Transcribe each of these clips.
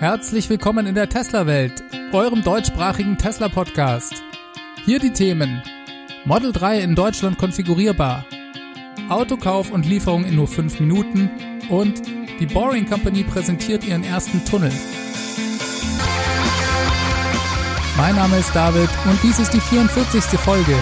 Herzlich willkommen in der Tesla-Welt, eurem deutschsprachigen Tesla-Podcast. Hier die Themen Model 3 in Deutschland konfigurierbar, Autokauf und Lieferung in nur 5 Minuten und die Boring Company präsentiert ihren ersten Tunnel. Mein Name ist David und dies ist die 44. Folge.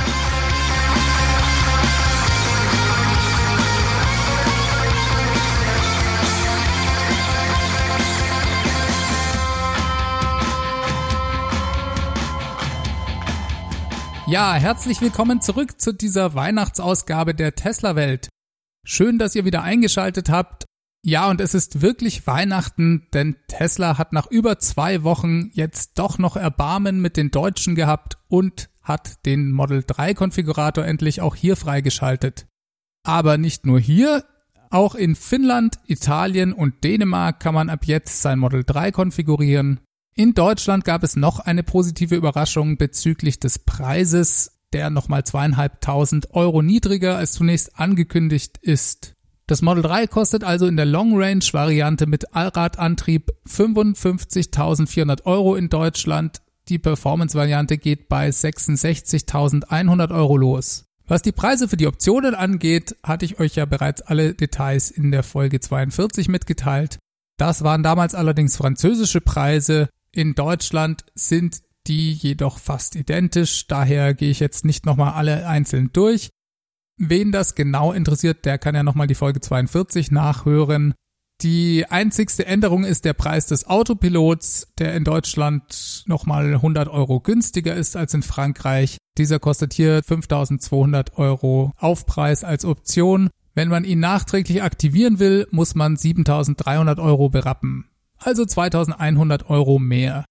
Ja, herzlich willkommen zurück zu dieser Weihnachtsausgabe der Tesla Welt. Schön, dass ihr wieder eingeschaltet habt. Ja, und es ist wirklich Weihnachten, denn Tesla hat nach über zwei Wochen jetzt doch noch Erbarmen mit den Deutschen gehabt und hat den Model 3 Konfigurator endlich auch hier freigeschaltet. Aber nicht nur hier, auch in Finnland, Italien und Dänemark kann man ab jetzt sein Model 3 konfigurieren. In Deutschland gab es noch eine positive Überraschung bezüglich des Preises, der nochmal zweieinhalbtausend Euro niedriger als zunächst angekündigt ist. Das Model 3 kostet also in der Long Range Variante mit Allradantrieb 55.400 Euro in Deutschland. Die Performance Variante geht bei 66.100 Euro los. Was die Preise für die Optionen angeht, hatte ich euch ja bereits alle Details in der Folge 42 mitgeteilt. Das waren damals allerdings französische Preise. In Deutschland sind die jedoch fast identisch, daher gehe ich jetzt nicht nochmal alle einzeln durch. Wen das genau interessiert, der kann ja nochmal die Folge 42 nachhören. Die einzigste Änderung ist der Preis des Autopilots, der in Deutschland nochmal 100 Euro günstiger ist als in Frankreich. Dieser kostet hier 5200 Euro Aufpreis als Option. Wenn man ihn nachträglich aktivieren will, muss man 7300 Euro berappen also 2100 Euro mehr.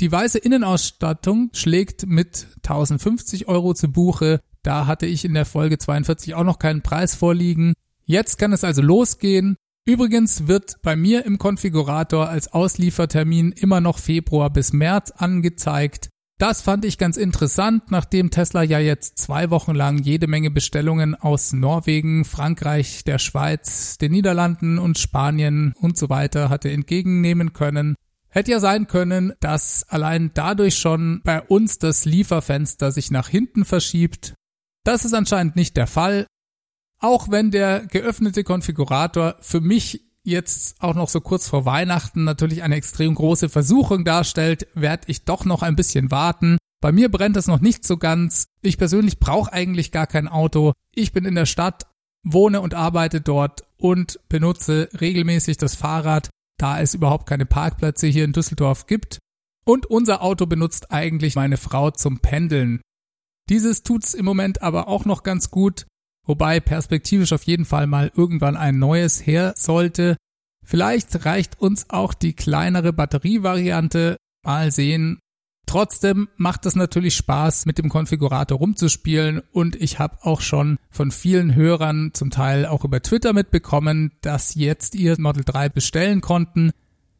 Die weiße Innenausstattung schlägt mit 1050 Euro zu Buche. Da hatte ich in der Folge 42 auch noch keinen Preis vorliegen. Jetzt kann es also losgehen. Übrigens wird bei mir im Konfigurator als Ausliefertermin immer noch Februar bis März angezeigt. Das fand ich ganz interessant, nachdem Tesla ja jetzt zwei Wochen lang jede Menge Bestellungen aus Norwegen, Frankreich, der Schweiz, den Niederlanden und Spanien und so weiter hatte entgegennehmen können. Hätte ja sein können, dass allein dadurch schon bei uns das Lieferfenster sich nach hinten verschiebt. Das ist anscheinend nicht der Fall. Auch wenn der geöffnete Konfigurator für mich jetzt auch noch so kurz vor Weihnachten natürlich eine extrem große Versuchung darstellt, werde ich doch noch ein bisschen warten. Bei mir brennt es noch nicht so ganz. Ich persönlich brauche eigentlich gar kein Auto. Ich bin in der Stadt, wohne und arbeite dort und benutze regelmäßig das Fahrrad, da es überhaupt keine Parkplätze hier in Düsseldorf gibt. Und unser Auto benutzt eigentlich meine Frau zum Pendeln. Dieses tut's im Moment aber auch noch ganz gut wobei perspektivisch auf jeden Fall mal irgendwann ein neues her sollte. Vielleicht reicht uns auch die kleinere Batterievariante. Mal sehen. Trotzdem macht es natürlich Spaß, mit dem Konfigurator rumzuspielen und ich habe auch schon von vielen Hörern, zum Teil auch über Twitter mitbekommen, dass jetzt ihr Model 3 bestellen konnten.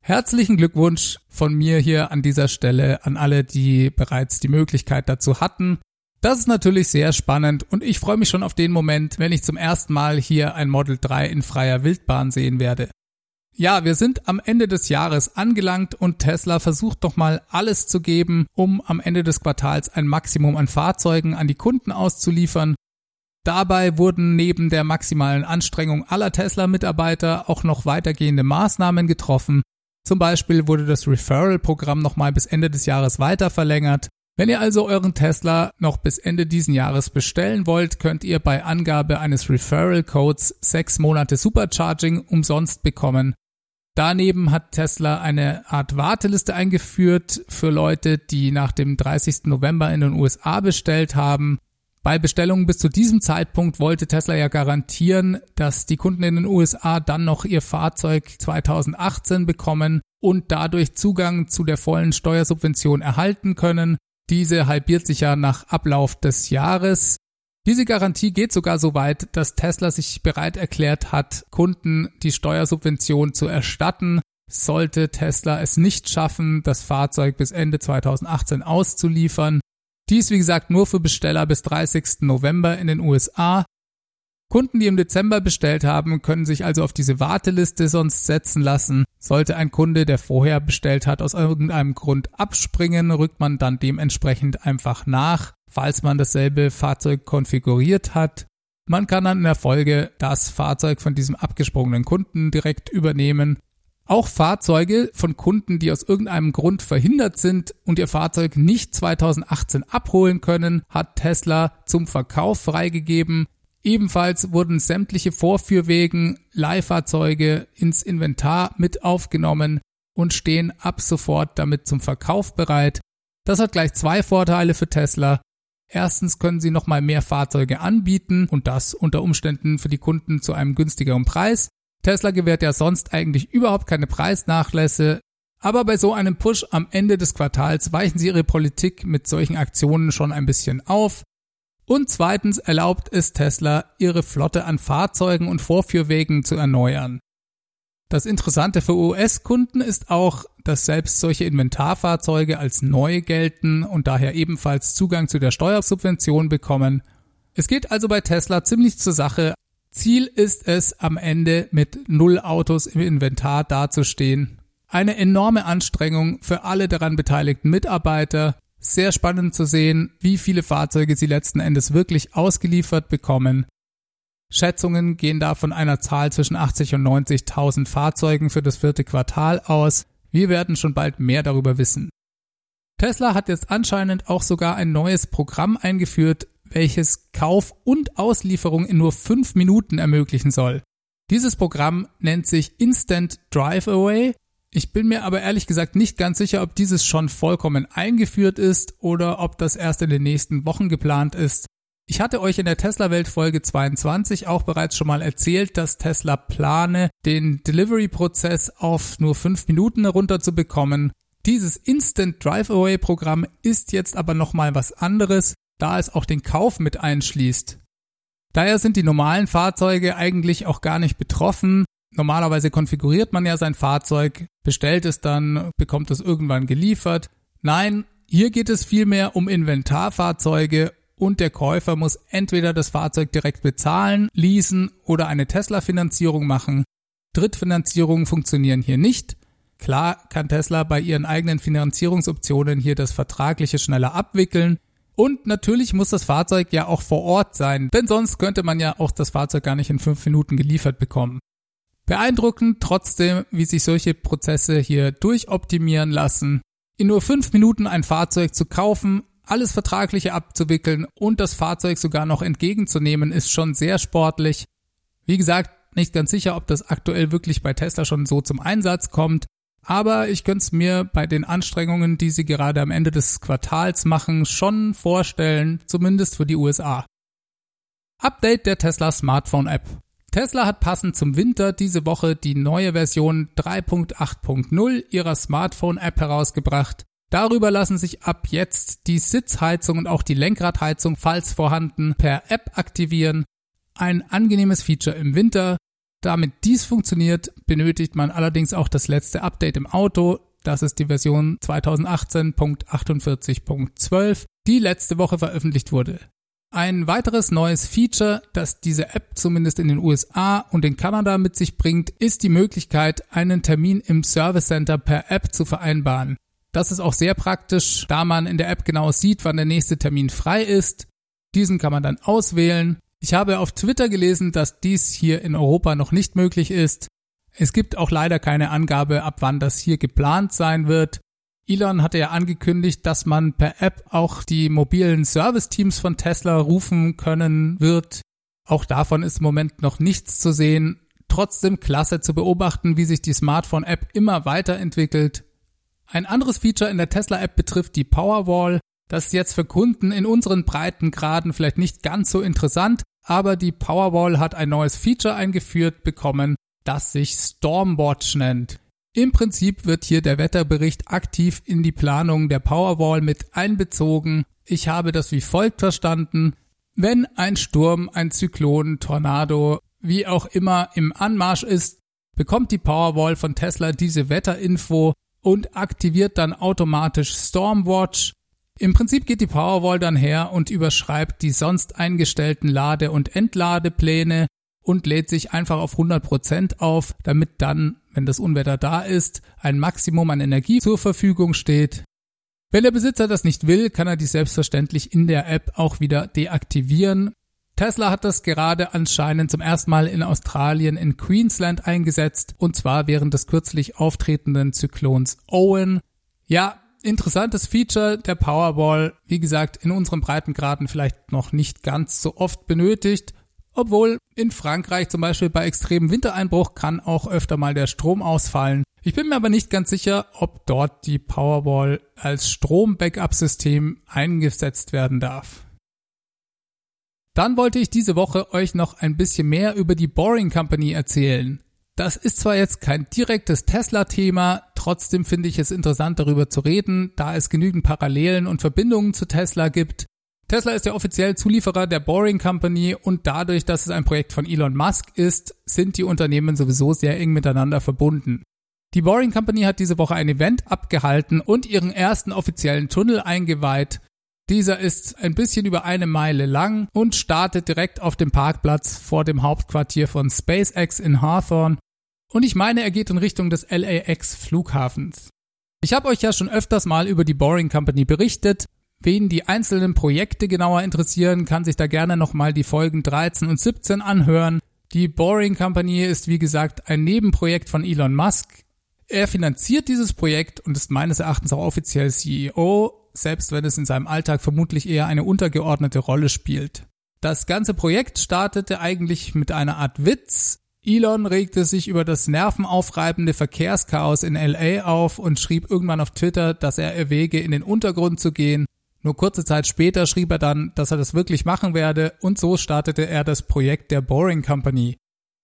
Herzlichen Glückwunsch von mir hier an dieser Stelle an alle, die bereits die Möglichkeit dazu hatten. Das ist natürlich sehr spannend und ich freue mich schon auf den Moment, wenn ich zum ersten Mal hier ein Model 3 in freier Wildbahn sehen werde. Ja, wir sind am Ende des Jahres angelangt und Tesla versucht doch mal alles zu geben, um am Ende des Quartals ein Maximum an Fahrzeugen an die Kunden auszuliefern. Dabei wurden neben der maximalen Anstrengung aller Tesla-Mitarbeiter auch noch weitergehende Maßnahmen getroffen. Zum Beispiel wurde das Referral-Programm nochmal bis Ende des Jahres weiter verlängert. Wenn ihr also euren Tesla noch bis Ende diesen Jahres bestellen wollt, könnt ihr bei Angabe eines Referral Codes sechs Monate Supercharging umsonst bekommen. Daneben hat Tesla eine Art Warteliste eingeführt für Leute, die nach dem 30. November in den USA bestellt haben. Bei Bestellungen bis zu diesem Zeitpunkt wollte Tesla ja garantieren, dass die Kunden in den USA dann noch ihr Fahrzeug 2018 bekommen und dadurch Zugang zu der vollen Steuersubvention erhalten können. Diese halbiert sich ja nach Ablauf des Jahres. Diese Garantie geht sogar so weit, dass Tesla sich bereit erklärt hat, Kunden die Steuersubvention zu erstatten, sollte Tesla es nicht schaffen, das Fahrzeug bis Ende 2018 auszuliefern. Dies wie gesagt nur für Besteller bis 30. November in den USA. Kunden, die im Dezember bestellt haben, können sich also auf diese Warteliste sonst setzen lassen. Sollte ein Kunde, der vorher bestellt hat, aus irgendeinem Grund abspringen, rückt man dann dementsprechend einfach nach, falls man dasselbe Fahrzeug konfiguriert hat. Man kann dann in der Folge das Fahrzeug von diesem abgesprungenen Kunden direkt übernehmen. Auch Fahrzeuge von Kunden, die aus irgendeinem Grund verhindert sind und ihr Fahrzeug nicht 2018 abholen können, hat Tesla zum Verkauf freigegeben. Ebenfalls wurden sämtliche Vorführwegen, Leihfahrzeuge ins Inventar mit aufgenommen und stehen ab sofort damit zum Verkauf bereit. Das hat gleich zwei Vorteile für Tesla. Erstens können sie nochmal mehr Fahrzeuge anbieten und das unter Umständen für die Kunden zu einem günstigeren Preis. Tesla gewährt ja sonst eigentlich überhaupt keine Preisnachlässe, aber bei so einem Push am Ende des Quartals weichen sie ihre Politik mit solchen Aktionen schon ein bisschen auf. Und zweitens erlaubt es Tesla, ihre Flotte an Fahrzeugen und Vorführwegen zu erneuern. Das Interessante für US-Kunden ist auch, dass selbst solche Inventarfahrzeuge als neu gelten und daher ebenfalls Zugang zu der Steuersubvention bekommen. Es geht also bei Tesla ziemlich zur Sache. Ziel ist es, am Ende mit null Autos im Inventar dazustehen. Eine enorme Anstrengung für alle daran beteiligten Mitarbeiter sehr spannend zu sehen, wie viele Fahrzeuge sie letzten Endes wirklich ausgeliefert bekommen. Schätzungen gehen da von einer Zahl zwischen 80 und 90.000 Fahrzeugen für das vierte Quartal aus. Wir werden schon bald mehr darüber wissen. Tesla hat jetzt anscheinend auch sogar ein neues Programm eingeführt, welches Kauf und Auslieferung in nur fünf Minuten ermöglichen soll. Dieses Programm nennt sich Instant Drive Away ich bin mir aber ehrlich gesagt nicht ganz sicher, ob dieses schon vollkommen eingeführt ist oder ob das erst in den nächsten Wochen geplant ist. Ich hatte euch in der Tesla-Welt Folge 22 auch bereits schon mal erzählt, dass Tesla plane, den Delivery-Prozess auf nur fünf Minuten herunterzubekommen. Dieses Instant Drive-Away-Programm ist jetzt aber nochmal was anderes, da es auch den Kauf mit einschließt. Daher sind die normalen Fahrzeuge eigentlich auch gar nicht betroffen, Normalerweise konfiguriert man ja sein Fahrzeug, bestellt es dann, bekommt es irgendwann geliefert. Nein, hier geht es vielmehr um Inventarfahrzeuge und der Käufer muss entweder das Fahrzeug direkt bezahlen, leasen oder eine Tesla-Finanzierung machen. Drittfinanzierungen funktionieren hier nicht. Klar kann Tesla bei ihren eigenen Finanzierungsoptionen hier das Vertragliche schneller abwickeln. Und natürlich muss das Fahrzeug ja auch vor Ort sein, denn sonst könnte man ja auch das Fahrzeug gar nicht in fünf Minuten geliefert bekommen. Beeindruckend trotzdem, wie sich solche Prozesse hier durchoptimieren lassen. In nur fünf Minuten ein Fahrzeug zu kaufen, alles Vertragliche abzuwickeln und das Fahrzeug sogar noch entgegenzunehmen, ist schon sehr sportlich. Wie gesagt, nicht ganz sicher, ob das aktuell wirklich bei Tesla schon so zum Einsatz kommt, aber ich könnte es mir bei den Anstrengungen, die sie gerade am Ende des Quartals machen, schon vorstellen, zumindest für die USA. Update der Tesla Smartphone App. Tesla hat passend zum Winter diese Woche die neue Version 3.8.0 ihrer Smartphone-App herausgebracht. Darüber lassen sich ab jetzt die Sitzheizung und auch die Lenkradheizung, falls vorhanden, per App aktivieren. Ein angenehmes Feature im Winter. Damit dies funktioniert, benötigt man allerdings auch das letzte Update im Auto. Das ist die Version 2018.48.12, die letzte Woche veröffentlicht wurde. Ein weiteres neues Feature, das diese App zumindest in den USA und in Kanada mit sich bringt, ist die Möglichkeit, einen Termin im Service Center per App zu vereinbaren. Das ist auch sehr praktisch, da man in der App genau sieht, wann der nächste Termin frei ist. Diesen kann man dann auswählen. Ich habe auf Twitter gelesen, dass dies hier in Europa noch nicht möglich ist. Es gibt auch leider keine Angabe, ab wann das hier geplant sein wird. Elon hatte ja angekündigt, dass man per App auch die mobilen Service-Teams von Tesla rufen können wird. Auch davon ist im Moment noch nichts zu sehen. Trotzdem klasse zu beobachten, wie sich die Smartphone-App immer weiterentwickelt. Ein anderes Feature in der Tesla-App betrifft die Powerwall. Das ist jetzt für Kunden in unseren Breitengraden vielleicht nicht ganz so interessant, aber die Powerwall hat ein neues Feature eingeführt bekommen, das sich Stormwatch nennt. Im Prinzip wird hier der Wetterbericht aktiv in die Planung der Powerwall mit einbezogen. Ich habe das wie folgt verstanden. Wenn ein Sturm, ein Zyklon, Tornado, wie auch immer im Anmarsch ist, bekommt die Powerwall von Tesla diese Wetterinfo und aktiviert dann automatisch Stormwatch. Im Prinzip geht die Powerwall dann her und überschreibt die sonst eingestellten Lade- und Entladepläne und lädt sich einfach auf 100% auf, damit dann, wenn das Unwetter da ist, ein Maximum an Energie zur Verfügung steht. Wenn der Besitzer das nicht will, kann er die selbstverständlich in der App auch wieder deaktivieren. Tesla hat das gerade anscheinend zum ersten Mal in Australien in Queensland eingesetzt und zwar während des kürzlich auftretenden Zyklons Owen. Ja, interessantes Feature der Powerball, wie gesagt, in unseren Breitengraden vielleicht noch nicht ganz so oft benötigt, obwohl in Frankreich zum Beispiel bei extremem Wintereinbruch kann auch öfter mal der Strom ausfallen. Ich bin mir aber nicht ganz sicher, ob dort die Powerball als Strom-Backup-System eingesetzt werden darf. Dann wollte ich diese Woche euch noch ein bisschen mehr über die Boring Company erzählen. Das ist zwar jetzt kein direktes Tesla-Thema, trotzdem finde ich es interessant darüber zu reden, da es genügend Parallelen und Verbindungen zu Tesla gibt. Tesla ist ja offiziell Zulieferer der Boring Company und dadurch, dass es ein Projekt von Elon Musk ist, sind die Unternehmen sowieso sehr eng miteinander verbunden. Die Boring Company hat diese Woche ein Event abgehalten und ihren ersten offiziellen Tunnel eingeweiht. Dieser ist ein bisschen über eine Meile lang und startet direkt auf dem Parkplatz vor dem Hauptquartier von SpaceX in Hawthorne und ich meine, er geht in Richtung des LAX Flughafens. Ich habe euch ja schon öfters mal über die Boring Company berichtet. Wen die einzelnen Projekte genauer interessieren, kann sich da gerne nochmal die Folgen 13 und 17 anhören. Die Boring Company ist wie gesagt ein Nebenprojekt von Elon Musk. Er finanziert dieses Projekt und ist meines Erachtens auch offiziell CEO, selbst wenn es in seinem Alltag vermutlich eher eine untergeordnete Rolle spielt. Das ganze Projekt startete eigentlich mit einer Art Witz, Elon regte sich über das nervenaufreibende Verkehrschaos in LA auf und schrieb irgendwann auf Twitter, dass er erwäge, in den Untergrund zu gehen. Nur kurze Zeit später schrieb er dann, dass er das wirklich machen werde und so startete er das Projekt der Boring Company.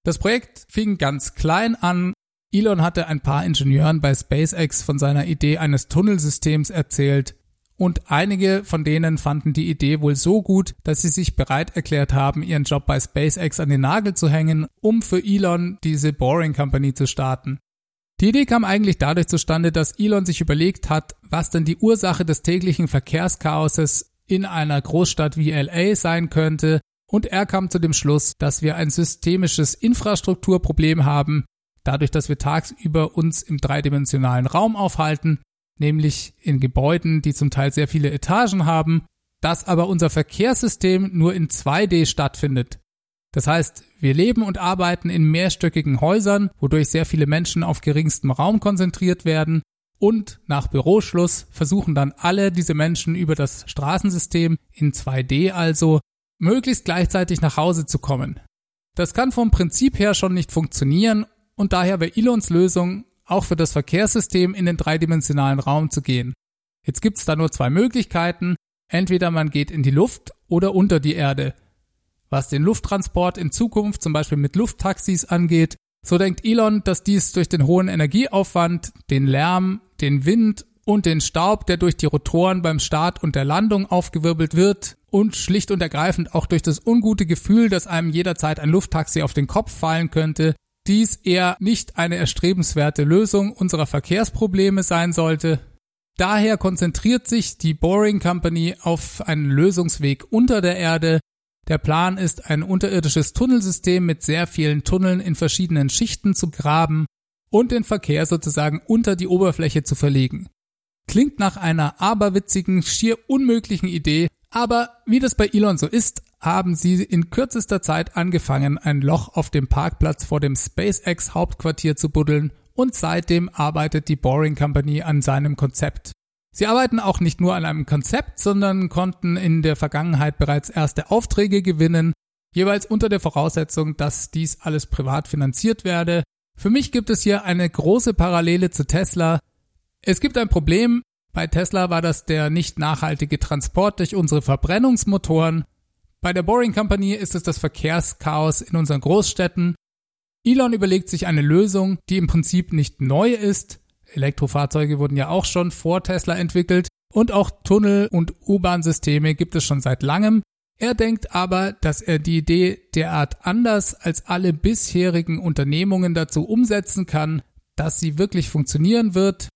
Das Projekt fing ganz klein an. Elon hatte ein paar Ingenieuren bei SpaceX von seiner Idee eines Tunnelsystems erzählt, und einige von denen fanden die Idee wohl so gut, dass sie sich bereit erklärt haben, ihren Job bei SpaceX an den Nagel zu hängen, um für Elon diese Boring Company zu starten. Die Idee kam eigentlich dadurch zustande, dass Elon sich überlegt hat, was denn die Ursache des täglichen Verkehrschaoses in einer Großstadt wie LA sein könnte, und er kam zu dem Schluss, dass wir ein systemisches Infrastrukturproblem haben, dadurch, dass wir tagsüber uns im dreidimensionalen Raum aufhalten nämlich in Gebäuden, die zum Teil sehr viele Etagen haben, dass aber unser Verkehrssystem nur in 2D stattfindet. Das heißt, wir leben und arbeiten in mehrstöckigen Häusern, wodurch sehr viele Menschen auf geringstem Raum konzentriert werden und nach Büroschluss versuchen dann alle diese Menschen über das Straßensystem in 2D also möglichst gleichzeitig nach Hause zu kommen. Das kann vom Prinzip her schon nicht funktionieren und daher wäre Elons Lösung auch für das Verkehrssystem in den dreidimensionalen Raum zu gehen. Jetzt gibt's da nur zwei Möglichkeiten. Entweder man geht in die Luft oder unter die Erde. Was den Lufttransport in Zukunft zum Beispiel mit Lufttaxis angeht, so denkt Elon, dass dies durch den hohen Energieaufwand, den Lärm, den Wind und den Staub, der durch die Rotoren beim Start und der Landung aufgewirbelt wird und schlicht und ergreifend auch durch das ungute Gefühl, dass einem jederzeit ein Lufttaxi auf den Kopf fallen könnte, dies eher nicht eine erstrebenswerte Lösung unserer Verkehrsprobleme sein sollte. Daher konzentriert sich die Boring Company auf einen Lösungsweg unter der Erde. Der Plan ist, ein unterirdisches Tunnelsystem mit sehr vielen Tunneln in verschiedenen Schichten zu graben und den Verkehr sozusagen unter die Oberfläche zu verlegen. Klingt nach einer aberwitzigen, schier unmöglichen Idee, aber wie das bei Elon so ist, haben sie in kürzester Zeit angefangen, ein Loch auf dem Parkplatz vor dem SpaceX Hauptquartier zu buddeln und seitdem arbeitet die Boring Company an seinem Konzept. Sie arbeiten auch nicht nur an einem Konzept, sondern konnten in der Vergangenheit bereits erste Aufträge gewinnen, jeweils unter der Voraussetzung, dass dies alles privat finanziert werde. Für mich gibt es hier eine große Parallele zu Tesla. Es gibt ein Problem, bei Tesla war das der nicht nachhaltige Transport durch unsere Verbrennungsmotoren. Bei der Boring Company ist es das Verkehrschaos in unseren Großstädten. Elon überlegt sich eine Lösung, die im Prinzip nicht neu ist. Elektrofahrzeuge wurden ja auch schon vor Tesla entwickelt und auch Tunnel- und U-Bahn-Systeme gibt es schon seit langem. Er denkt aber, dass er die Idee derart anders als alle bisherigen Unternehmungen dazu umsetzen kann, dass sie wirklich funktionieren wird.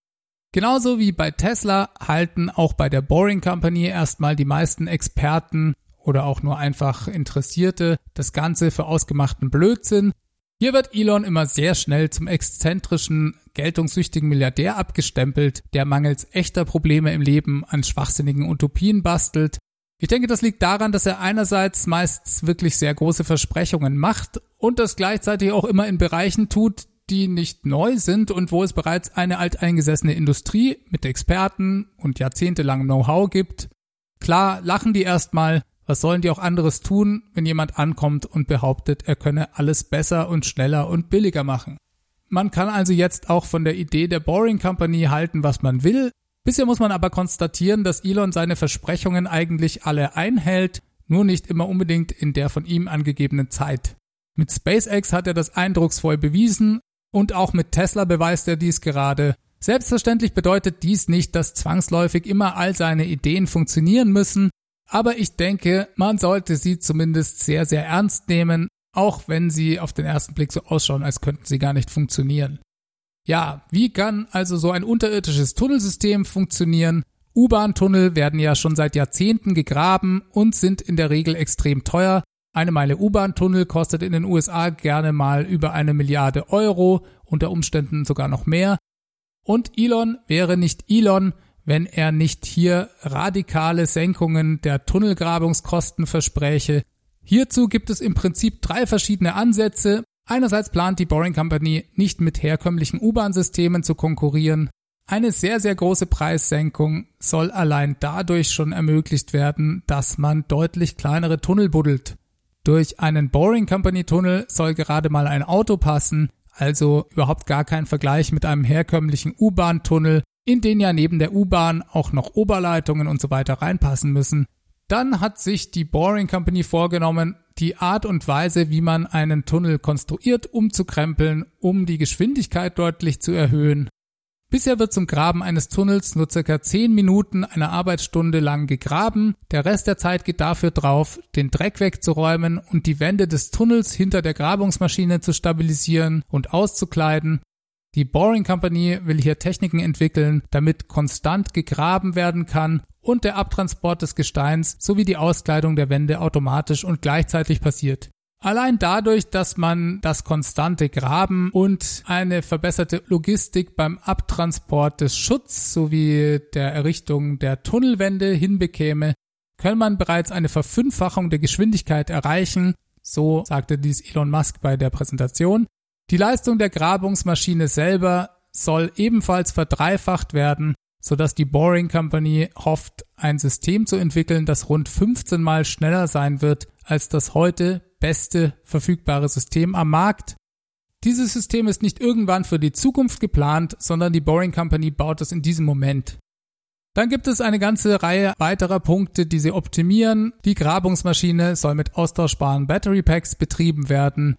Genauso wie bei Tesla halten auch bei der Boring Company erstmal die meisten Experten oder auch nur einfach Interessierte das Ganze für ausgemachten Blödsinn. Hier wird Elon immer sehr schnell zum exzentrischen, geltungssüchtigen Milliardär abgestempelt, der mangels echter Probleme im Leben an schwachsinnigen Utopien bastelt. Ich denke, das liegt daran, dass er einerseits meist wirklich sehr große Versprechungen macht und das gleichzeitig auch immer in Bereichen tut, die nicht neu sind und wo es bereits eine alteingesessene Industrie mit Experten und jahrzehntelangem Know-how gibt. Klar, lachen die erstmal, was sollen die auch anderes tun, wenn jemand ankommt und behauptet, er könne alles besser und schneller und billiger machen? Man kann also jetzt auch von der Idee der Boring Company halten, was man will. Bisher muss man aber konstatieren, dass Elon seine Versprechungen eigentlich alle einhält, nur nicht immer unbedingt in der von ihm angegebenen Zeit. Mit SpaceX hat er das eindrucksvoll bewiesen und auch mit Tesla beweist er dies gerade. Selbstverständlich bedeutet dies nicht, dass zwangsläufig immer all seine Ideen funktionieren müssen, aber ich denke, man sollte sie zumindest sehr, sehr ernst nehmen, auch wenn sie auf den ersten Blick so ausschauen, als könnten sie gar nicht funktionieren. Ja, wie kann also so ein unterirdisches Tunnelsystem funktionieren? U-Bahn-Tunnel werden ja schon seit Jahrzehnten gegraben und sind in der Regel extrem teuer. Eine Meile U-Bahn-Tunnel kostet in den USA gerne mal über eine Milliarde Euro, unter Umständen sogar noch mehr. Und Elon wäre nicht Elon, wenn er nicht hier radikale Senkungen der Tunnelgrabungskosten verspräche. Hierzu gibt es im Prinzip drei verschiedene Ansätze. Einerseits plant die Boring Company nicht mit herkömmlichen U-Bahn-Systemen zu konkurrieren. Eine sehr, sehr große Preissenkung soll allein dadurch schon ermöglicht werden, dass man deutlich kleinere Tunnel buddelt. Durch einen Boring Company Tunnel soll gerade mal ein Auto passen, also überhaupt gar kein Vergleich mit einem herkömmlichen U-Bahn-Tunnel, in den ja neben der U-Bahn auch noch Oberleitungen und so weiter reinpassen müssen. Dann hat sich die Boring Company vorgenommen, die Art und Weise, wie man einen Tunnel konstruiert, umzukrempeln, um die Geschwindigkeit deutlich zu erhöhen. Bisher wird zum Graben eines Tunnels nur circa 10 Minuten einer Arbeitsstunde lang gegraben. Der Rest der Zeit geht dafür drauf, den Dreck wegzuräumen und die Wände des Tunnels hinter der Grabungsmaschine zu stabilisieren und auszukleiden. Die Boring Company will hier Techniken entwickeln, damit konstant gegraben werden kann und der Abtransport des Gesteins sowie die Auskleidung der Wände automatisch und gleichzeitig passiert. Allein dadurch, dass man das konstante Graben und eine verbesserte Logistik beim Abtransport des Schutz sowie der Errichtung der Tunnelwände hinbekäme, kann man bereits eine Verfünffachung der Geschwindigkeit erreichen, so sagte dies Elon Musk bei der Präsentation, die Leistung der Grabungsmaschine selber soll ebenfalls verdreifacht werden, sodass die Boring Company hofft, ein System zu entwickeln, das rund 15 mal schneller sein wird als das heute beste verfügbare System am Markt. Dieses System ist nicht irgendwann für die Zukunft geplant, sondern die Boring Company baut es in diesem Moment. Dann gibt es eine ganze Reihe weiterer Punkte, die sie optimieren. Die Grabungsmaschine soll mit austauschbaren Battery Packs betrieben werden.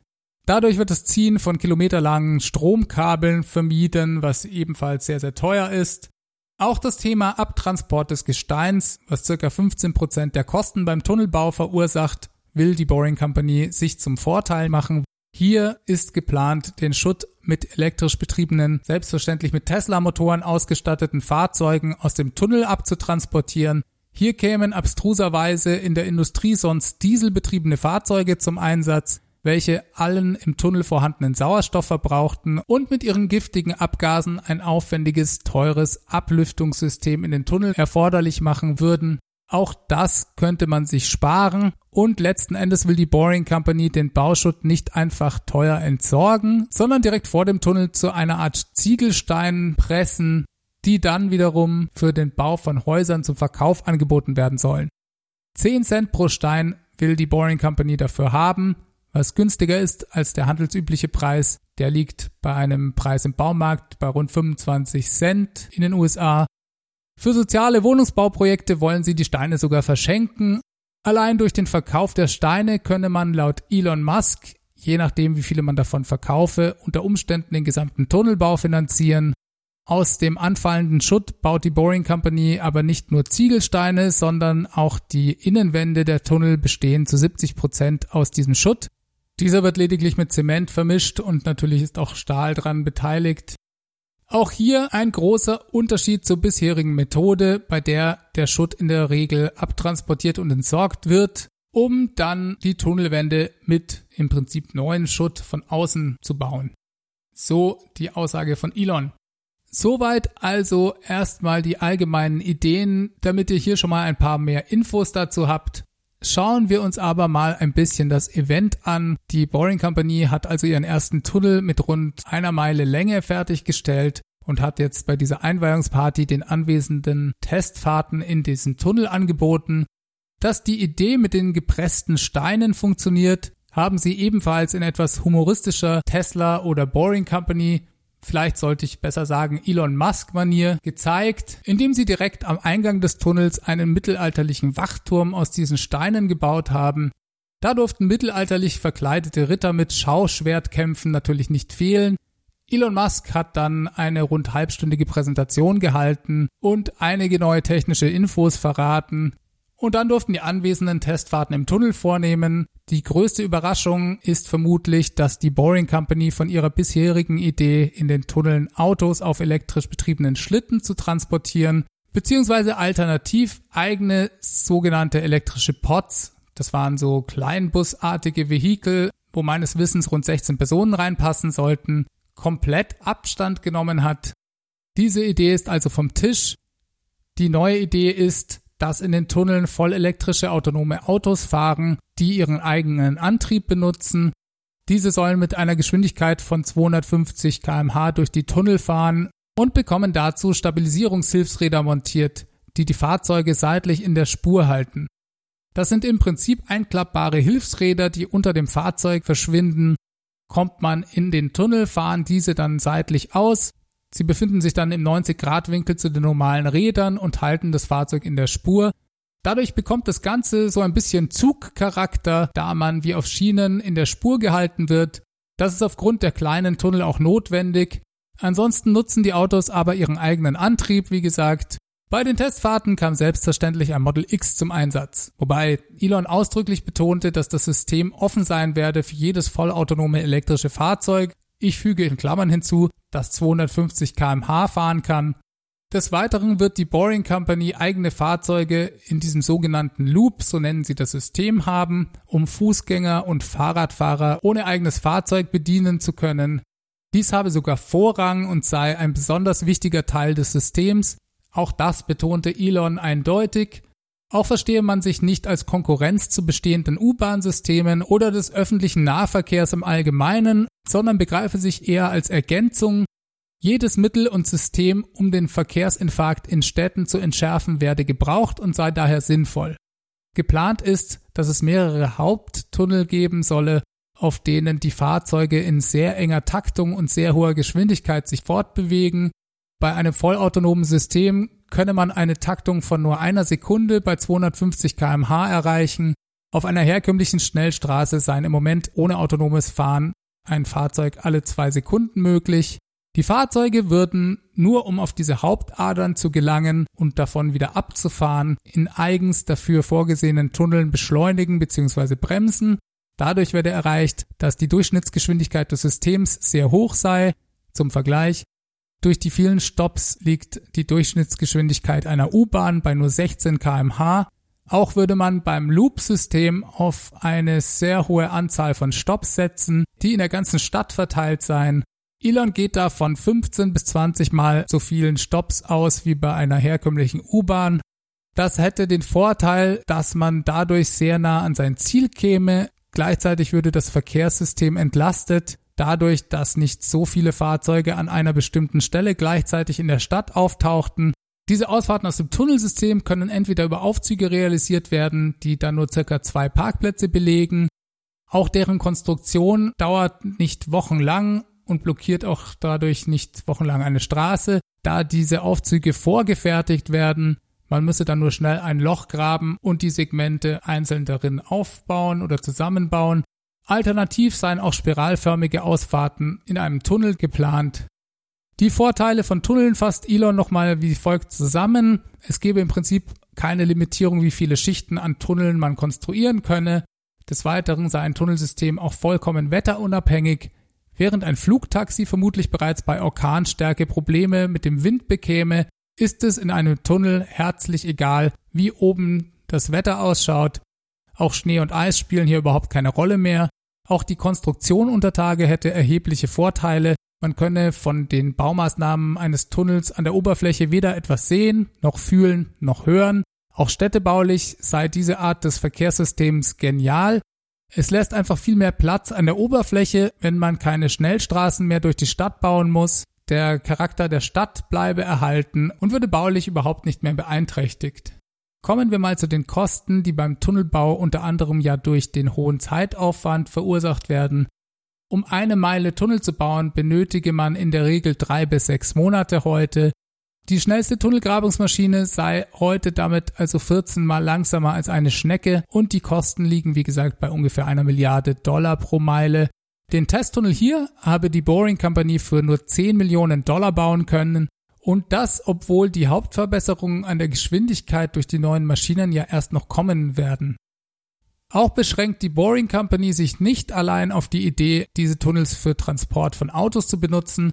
Dadurch wird das Ziehen von kilometerlangen Stromkabeln vermieden, was ebenfalls sehr, sehr teuer ist. Auch das Thema Abtransport des Gesteins, was circa 15 Prozent der Kosten beim Tunnelbau verursacht, will die Boring Company sich zum Vorteil machen. Hier ist geplant, den Schutt mit elektrisch betriebenen, selbstverständlich mit Tesla-Motoren ausgestatteten Fahrzeugen aus dem Tunnel abzutransportieren. Hier kämen abstruserweise in der Industrie sonst dieselbetriebene Fahrzeuge zum Einsatz welche allen im Tunnel vorhandenen Sauerstoff verbrauchten und mit ihren giftigen Abgasen ein aufwendiges, teures Ablüftungssystem in den Tunnel erforderlich machen würden. Auch das könnte man sich sparen und letzten Endes will die Boring Company den Bauschutt nicht einfach teuer entsorgen, sondern direkt vor dem Tunnel zu einer Art Ziegelstein pressen, die dann wiederum für den Bau von Häusern zum Verkauf angeboten werden sollen. 10 Cent pro Stein will die Boring Company dafür haben was günstiger ist als der handelsübliche Preis. Der liegt bei einem Preis im Baumarkt bei rund 25 Cent in den USA. Für soziale Wohnungsbauprojekte wollen sie die Steine sogar verschenken. Allein durch den Verkauf der Steine könne man laut Elon Musk, je nachdem wie viele man davon verkaufe, unter Umständen den gesamten Tunnelbau finanzieren. Aus dem anfallenden Schutt baut die Boring Company aber nicht nur Ziegelsteine, sondern auch die Innenwände der Tunnel bestehen zu 70 Prozent aus diesem Schutt. Dieser wird lediglich mit Zement vermischt und natürlich ist auch Stahl dran beteiligt. Auch hier ein großer Unterschied zur bisherigen Methode, bei der der Schutt in der Regel abtransportiert und entsorgt wird, um dann die Tunnelwände mit im Prinzip neuen Schutt von außen zu bauen. So die Aussage von Elon. Soweit also erstmal die allgemeinen Ideen, damit ihr hier schon mal ein paar mehr Infos dazu habt. Schauen wir uns aber mal ein bisschen das Event an. Die Boring Company hat also ihren ersten Tunnel mit rund einer Meile Länge fertiggestellt und hat jetzt bei dieser Einweihungsparty den Anwesenden Testfahrten in diesem Tunnel angeboten. Dass die Idee mit den gepressten Steinen funktioniert, haben sie ebenfalls in etwas humoristischer Tesla oder Boring Company vielleicht sollte ich besser sagen Elon Musk-Manier, gezeigt, indem sie direkt am Eingang des Tunnels einen mittelalterlichen Wachturm aus diesen Steinen gebaut haben. Da durften mittelalterlich verkleidete Ritter mit Schauschwertkämpfen natürlich nicht fehlen. Elon Musk hat dann eine rund halbstündige Präsentation gehalten und einige neue technische Infos verraten. Und dann durften die Anwesenden Testfahrten im Tunnel vornehmen. Die größte Überraschung ist vermutlich, dass die Boring Company von ihrer bisherigen Idee, in den Tunneln Autos auf elektrisch betriebenen Schlitten zu transportieren, beziehungsweise alternativ eigene sogenannte elektrische Pods, das waren so kleinbusartige Vehikel, wo meines Wissens rund 16 Personen reinpassen sollten, komplett Abstand genommen hat. Diese Idee ist also vom Tisch. Die neue Idee ist, dass in den Tunneln vollelektrische autonome Autos fahren, die ihren eigenen Antrieb benutzen. Diese sollen mit einer Geschwindigkeit von 250 kmh durch die Tunnel fahren und bekommen dazu Stabilisierungshilfsräder montiert, die die Fahrzeuge seitlich in der Spur halten. Das sind im Prinzip einklappbare Hilfsräder, die unter dem Fahrzeug verschwinden. Kommt man in den Tunnel, fahren diese dann seitlich aus Sie befinden sich dann im 90-Grad-Winkel zu den normalen Rädern und halten das Fahrzeug in der Spur. Dadurch bekommt das Ganze so ein bisschen Zugcharakter, da man wie auf Schienen in der Spur gehalten wird. Das ist aufgrund der kleinen Tunnel auch notwendig. Ansonsten nutzen die Autos aber ihren eigenen Antrieb, wie gesagt. Bei den Testfahrten kam selbstverständlich ein Model X zum Einsatz, wobei Elon ausdrücklich betonte, dass das System offen sein werde für jedes vollautonome elektrische Fahrzeug. Ich füge in Klammern hinzu, das 250 kmh fahren kann. Des Weiteren wird die Boring Company eigene Fahrzeuge in diesem sogenannten Loop, so nennen sie das System, haben, um Fußgänger und Fahrradfahrer ohne eigenes Fahrzeug bedienen zu können. Dies habe sogar Vorrang und sei ein besonders wichtiger Teil des Systems. Auch das betonte Elon eindeutig. Auch verstehe man sich nicht als Konkurrenz zu bestehenden U-Bahn-Systemen oder des öffentlichen Nahverkehrs im Allgemeinen, sondern begreife sich eher als Ergänzung. Jedes Mittel und System, um den Verkehrsinfarkt in Städten zu entschärfen, werde gebraucht und sei daher sinnvoll. Geplant ist, dass es mehrere Haupttunnel geben solle, auf denen die Fahrzeuge in sehr enger Taktung und sehr hoher Geschwindigkeit sich fortbewegen. Bei einem vollautonomen System könne man eine Taktung von nur einer Sekunde bei 250 kmh erreichen. Auf einer herkömmlichen Schnellstraße seien im Moment ohne autonomes Fahren ein Fahrzeug alle zwei Sekunden möglich. Die Fahrzeuge würden, nur um auf diese Hauptadern zu gelangen und davon wieder abzufahren, in eigens dafür vorgesehenen Tunneln beschleunigen bzw. bremsen. Dadurch werde erreicht, dass die Durchschnittsgeschwindigkeit des Systems sehr hoch sei. Zum Vergleich, durch die vielen Stops liegt die Durchschnittsgeschwindigkeit einer U-Bahn bei nur 16 kmh. Auch würde man beim Loop-System auf eine sehr hohe Anzahl von Stops setzen, die in der ganzen Stadt verteilt seien. Elon geht da von 15 bis 20 mal so vielen Stops aus wie bei einer herkömmlichen U-Bahn. Das hätte den Vorteil, dass man dadurch sehr nah an sein Ziel käme. Gleichzeitig würde das Verkehrssystem entlastet dadurch, dass nicht so viele Fahrzeuge an einer bestimmten Stelle gleichzeitig in der Stadt auftauchten. Diese Ausfahrten aus dem Tunnelsystem können entweder über Aufzüge realisiert werden, die dann nur circa zwei Parkplätze belegen. Auch deren Konstruktion dauert nicht wochenlang und blockiert auch dadurch nicht wochenlang eine Straße, da diese Aufzüge vorgefertigt werden. Man müsse dann nur schnell ein Loch graben und die Segmente einzeln darin aufbauen oder zusammenbauen. Alternativ seien auch spiralförmige Ausfahrten in einem Tunnel geplant. Die Vorteile von Tunneln fasst Elon nochmal wie folgt zusammen. Es gebe im Prinzip keine Limitierung, wie viele Schichten an Tunneln man konstruieren könne. Des Weiteren sei ein Tunnelsystem auch vollkommen wetterunabhängig. Während ein Flugtaxi vermutlich bereits bei Orkanstärke Probleme mit dem Wind bekäme, ist es in einem Tunnel herzlich egal, wie oben das Wetter ausschaut. Auch Schnee und Eis spielen hier überhaupt keine Rolle mehr. Auch die Konstruktion unter Tage hätte erhebliche Vorteile. Man könne von den Baumaßnahmen eines Tunnels an der Oberfläche weder etwas sehen, noch fühlen, noch hören. Auch städtebaulich sei diese Art des Verkehrssystems genial. Es lässt einfach viel mehr Platz an der Oberfläche, wenn man keine Schnellstraßen mehr durch die Stadt bauen muss. Der Charakter der Stadt bleibe erhalten und würde baulich überhaupt nicht mehr beeinträchtigt. Kommen wir mal zu den Kosten, die beim Tunnelbau unter anderem ja durch den hohen Zeitaufwand verursacht werden. Um eine Meile Tunnel zu bauen, benötige man in der Regel drei bis sechs Monate heute. Die schnellste Tunnelgrabungsmaschine sei heute damit also 14 mal langsamer als eine Schnecke und die Kosten liegen wie gesagt bei ungefähr einer Milliarde Dollar pro Meile. Den Testtunnel hier habe die Boring Company für nur 10 Millionen Dollar bauen können und das, obwohl die Hauptverbesserungen an der Geschwindigkeit durch die neuen Maschinen ja erst noch kommen werden. Auch beschränkt die Boring Company sich nicht allein auf die Idee, diese Tunnels für Transport von Autos zu benutzen,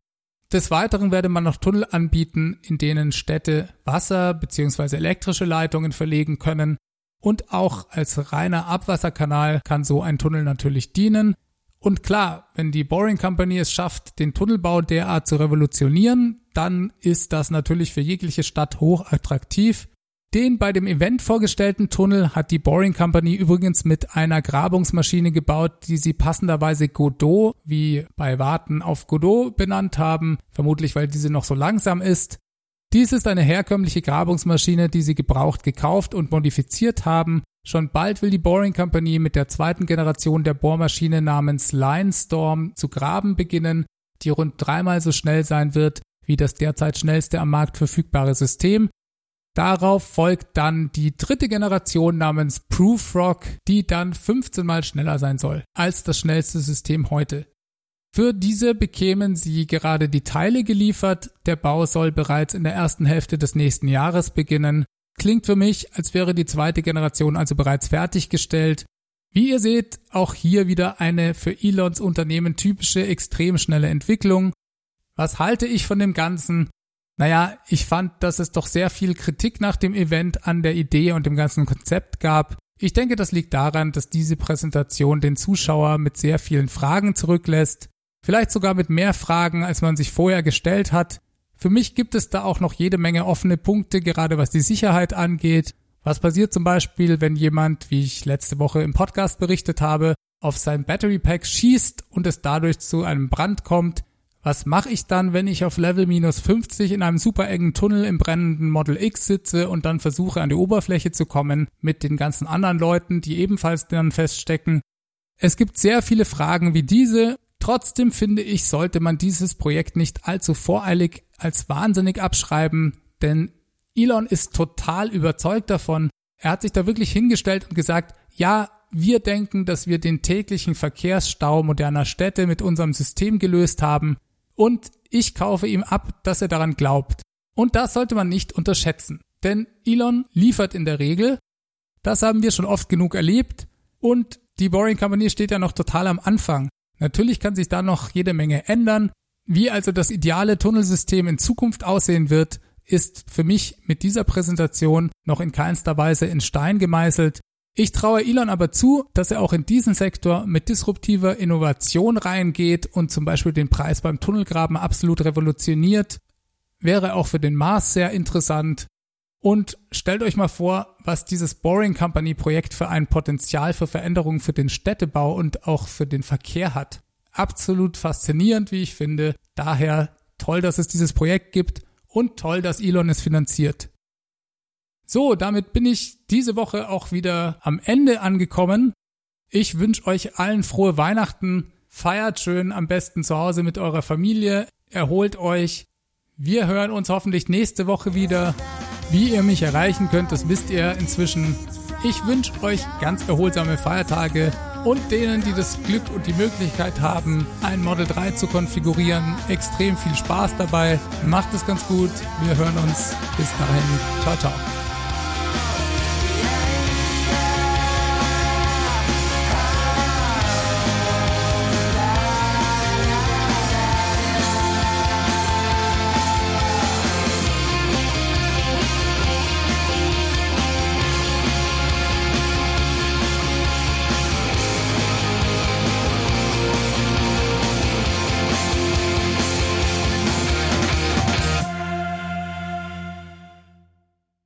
des Weiteren werde man noch Tunnel anbieten, in denen Städte Wasser bzw. elektrische Leitungen verlegen können. Und auch als reiner Abwasserkanal kann so ein Tunnel natürlich dienen. Und klar, wenn die Boring Company es schafft, den Tunnelbau derart zu revolutionieren, dann ist das natürlich für jegliche Stadt hoch attraktiv. Den bei dem Event vorgestellten Tunnel hat die Boring Company übrigens mit einer Grabungsmaschine gebaut, die sie passenderweise Godot, wie bei Warten auf Godot benannt haben, vermutlich weil diese noch so langsam ist. Dies ist eine herkömmliche Grabungsmaschine, die sie gebraucht gekauft und modifiziert haben. Schon bald will die Boring Company mit der zweiten Generation der Bohrmaschine namens Linestorm zu graben beginnen, die rund dreimal so schnell sein wird wie das derzeit schnellste am Markt verfügbare System Darauf folgt dann die dritte Generation namens Proofrock, die dann 15 mal schneller sein soll als das schnellste System heute. Für diese bekämen sie gerade die Teile geliefert. Der Bau soll bereits in der ersten Hälfte des nächsten Jahres beginnen. Klingt für mich, als wäre die zweite Generation also bereits fertiggestellt. Wie ihr seht, auch hier wieder eine für Elons Unternehmen typische extrem schnelle Entwicklung. Was halte ich von dem Ganzen? Naja, ich fand, dass es doch sehr viel Kritik nach dem Event an der Idee und dem ganzen Konzept gab. Ich denke, das liegt daran, dass diese Präsentation den Zuschauer mit sehr vielen Fragen zurücklässt. Vielleicht sogar mit mehr Fragen, als man sich vorher gestellt hat. Für mich gibt es da auch noch jede Menge offene Punkte, gerade was die Sicherheit angeht. Was passiert zum Beispiel, wenn jemand, wie ich letzte Woche im Podcast berichtet habe, auf sein Battery Pack schießt und es dadurch zu einem Brand kommt? Was mache ich dann, wenn ich auf Level minus 50 in einem super engen Tunnel im brennenden Model X sitze und dann versuche an die Oberfläche zu kommen mit den ganzen anderen Leuten, die ebenfalls dann feststecken? Es gibt sehr viele Fragen wie diese. Trotzdem finde ich, sollte man dieses Projekt nicht allzu voreilig als wahnsinnig abschreiben, denn Elon ist total überzeugt davon. Er hat sich da wirklich hingestellt und gesagt, ja, wir denken, dass wir den täglichen Verkehrsstau moderner Städte mit unserem System gelöst haben. Und ich kaufe ihm ab, dass er daran glaubt. Und das sollte man nicht unterschätzen. Denn Elon liefert in der Regel. Das haben wir schon oft genug erlebt. Und die Boring Company steht ja noch total am Anfang. Natürlich kann sich da noch jede Menge ändern. Wie also das ideale Tunnelsystem in Zukunft aussehen wird, ist für mich mit dieser Präsentation noch in keinster Weise in Stein gemeißelt. Ich traue Elon aber zu, dass er auch in diesen Sektor mit disruptiver Innovation reingeht und zum Beispiel den Preis beim Tunnelgraben absolut revolutioniert. Wäre auch für den Mars sehr interessant. Und stellt euch mal vor, was dieses Boring Company Projekt für ein Potenzial für Veränderungen für den Städtebau und auch für den Verkehr hat. Absolut faszinierend, wie ich finde. Daher toll, dass es dieses Projekt gibt und toll, dass Elon es finanziert. So, damit bin ich diese Woche auch wieder am Ende angekommen. Ich wünsche euch allen frohe Weihnachten. Feiert schön am besten zu Hause mit eurer Familie. Erholt euch. Wir hören uns hoffentlich nächste Woche wieder. Wie ihr mich erreichen könnt, das wisst ihr inzwischen. Ich wünsche euch ganz erholsame Feiertage und denen, die das Glück und die Möglichkeit haben, ein Model 3 zu konfigurieren, extrem viel Spaß dabei. Macht es ganz gut. Wir hören uns. Bis dahin. Ciao, ciao.